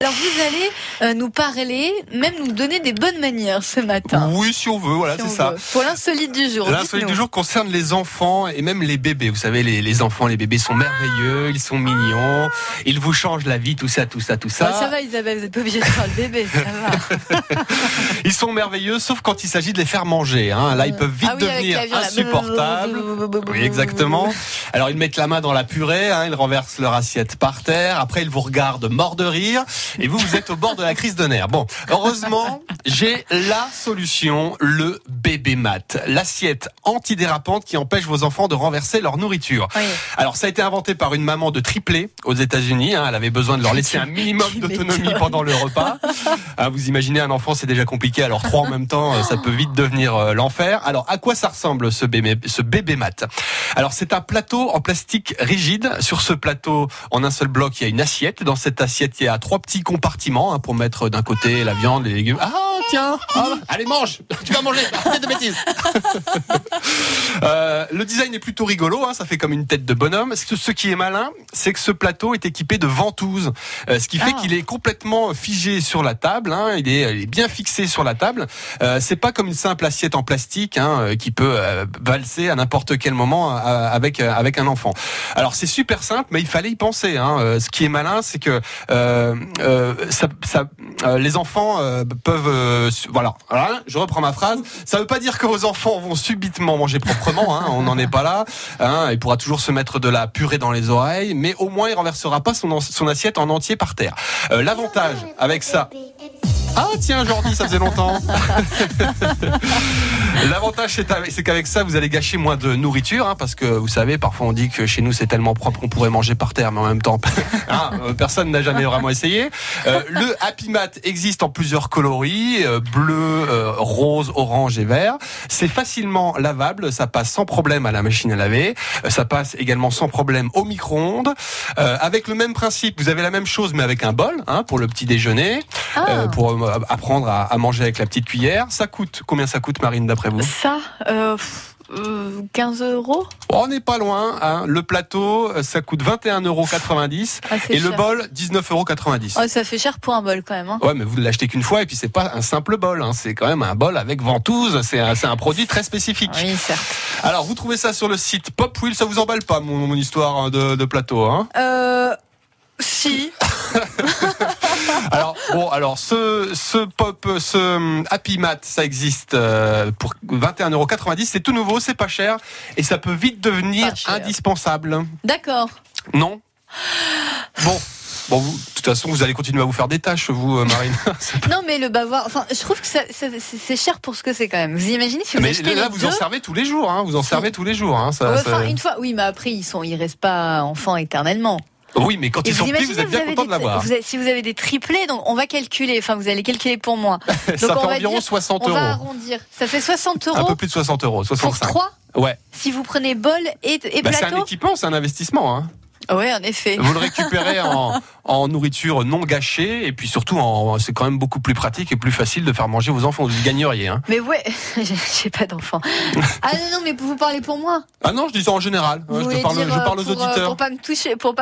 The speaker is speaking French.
Alors vous allez euh, nous parler, même nous donner des bonnes manières ce matin. Oui, si on veut, voilà, si c'est ça. veut. Pour l'insolite du jour. L'insolite du jour concerne les enfants et même les bébés. Vous savez, les, les enfants, les bébés sont merveilleux, ils sont mignons, ils vous changent la vie, tout ça, tout ça, tout ça. Ça va Isabelle, vous n'êtes pas obligée de faire le bébé, ça va. Ils sont merveilleux, sauf quand il s'agit de les faire manger. Hein. Là, ils peuvent vite Ah oui, devenir insupportables. Oui, exactement. Alors, ils mettent la main dans la purée, hein, ils renversent leur assiette par terre. Après, ils vous regardent mort de rire. Et vous, vous êtes au bord de la crise de nerfs. Bon, heureusement, j'ai la solution, le bébé mat. L'assiette antidérapante qui empêche vos enfants de renverser leur nourriture. Oui. Alors, ça a été inventé par une maman de triplé aux États-Unis. hein. Elle avait besoin de leur laisser un minimum d'autonomie pendant le repas. Ah, vous imaginez un enfant, c'est déjà compliqué. Alors trois en même temps, ça peut vite devenir euh, l'enfer. Alors, à quoi ça ressemble ce bébé, ce bébé mat? Alors, c'est un plateau en plastique rigide. Sur ce plateau, en un seul bloc, il y a une assiette. Dans cette assiette, il y a trois petits compartiments hein, pour mettre d'un côté la viande, les légumes. Ah tiens, ah, allez mange, tu vas manger, arrête de bêtises. Euh, le design est plutôt rigolo, hein, ça fait comme une tête de bonhomme. Ce, ce qui est malin, c'est que ce plateau est équipé de ventouses, euh, ce qui fait Ah. qu'il est complètement figé sur la table. hein, il, est, il est bien fixé sur la table. Euh, c'est pas comme une simple assiette en plastique hein, euh, qui peut euh, valser à n'importe quel moment avec avec un enfant. Alors c'est super simple, mais il fallait y penser. Hein. Ce qui est malin, c'est que ça, ça, euh, les enfants euh, peuvent, euh, voilà. Voilà, je reprends ma phrase. Ça veut pas dire que vos enfants vont subitement manger proprement. Hein, on n'en est pas là. Hein, il pourra toujours se mettre de la purée dans les oreilles, mais au moins il renversera pas son, son assiette en entier par terre. Euh, L'avantage avec ça. Ah tiens Jordi, ça faisait longtemps. L'avantage c'est avec- c'est qu'avec ça vous allez gâcher moins de nourriture hein, parce que vous savez parfois on dit que chez nous c'est tellement propre qu'on pourrait manger par terre mais en même temps hein, personne n'a jamais vraiment essayé. Euh, le Happy Mat existe en plusieurs coloris euh, bleu, euh, rose, orange et vert. C'est facilement lavable, ça passe sans problème à la machine à laver, ça passe également sans problème au micro-ondes. Avec le même principe, vous avez la même chose mais avec un bol hein, pour le petit déjeuner Ah. pour apprendre à, à manger avec la petite cuillère. Ça coûte combien ça coûte, Marine, d'après vous? Ça, euh, pff, euh, 15 euros On n'est pas loin. Hein. Le plateau, euh, ça coûte 21,90 euros Ah, et le bol 19,90 euros. Oh, ça fait cher pour un bol quand même. Hein. Ouais, mais vous ne l'achetez qu'une fois et puis c'est pas un simple bol. Hein. C'est quand même un bol avec ventouse. C'est un, produit très spécifique. Oui, certes. Alors, vous trouvez ça sur le site Pop Wheel. Ça vous emballe pas mon, mon histoire de, de plateau, hein? Euh, si. Bon, alors ce ce pop, ce hum, Happy Mat, ça existe euh, pour 21,90€. C'est tout nouveau, c'est pas cher et ça peut vite devenir indispensable. D'accord. Non Bon. Bon, vous, de toute façon, vous allez continuer à vous faire des tâches, vous, euh, Marine. Non, mais le bavard, enfin, je trouve que c'est cher pour ce que c'est quand même. Vous imaginez si vous Mais achetez là, les vous deux en servez tous les jours, hein. Vous en servez tous les jours, hein. Ça, Ouais, ça- Enfin, une fois, oui, mais après, ils sont, ils restent pas enfants éternellement. Oui, mais quand Et ils sont petits, imaginez, vous êtes bien content de l'avoir. vous Si vous avez des triplés, donc on va calculer, enfin, vous allez calculer pour moi. Ça fait on va environ dire- 60 On va euros. arrondir. Ça fait 60 Un euros peu plus de 60 euros, pour 65. 3 Ouais. si vous prenez bol et, et Bah, c'est un plateau. équipement, c'est un investissement, hein. Oui, en effet. Vous le récupérez en, en nourriture non gâchée et puis surtout c'est quand même beaucoup plus pratique et plus facile de faire manger vos enfants. Vous y gagneriez. Hein. Mais ouais, j'ai- pas d'enfant. Ah non, non, mais vous parlez pour moi. Ah non, je dis ça en général. Vous je, parle, dire, je euh, parle aux pour, euh, auditeurs. Pour pas me toucher, pour pas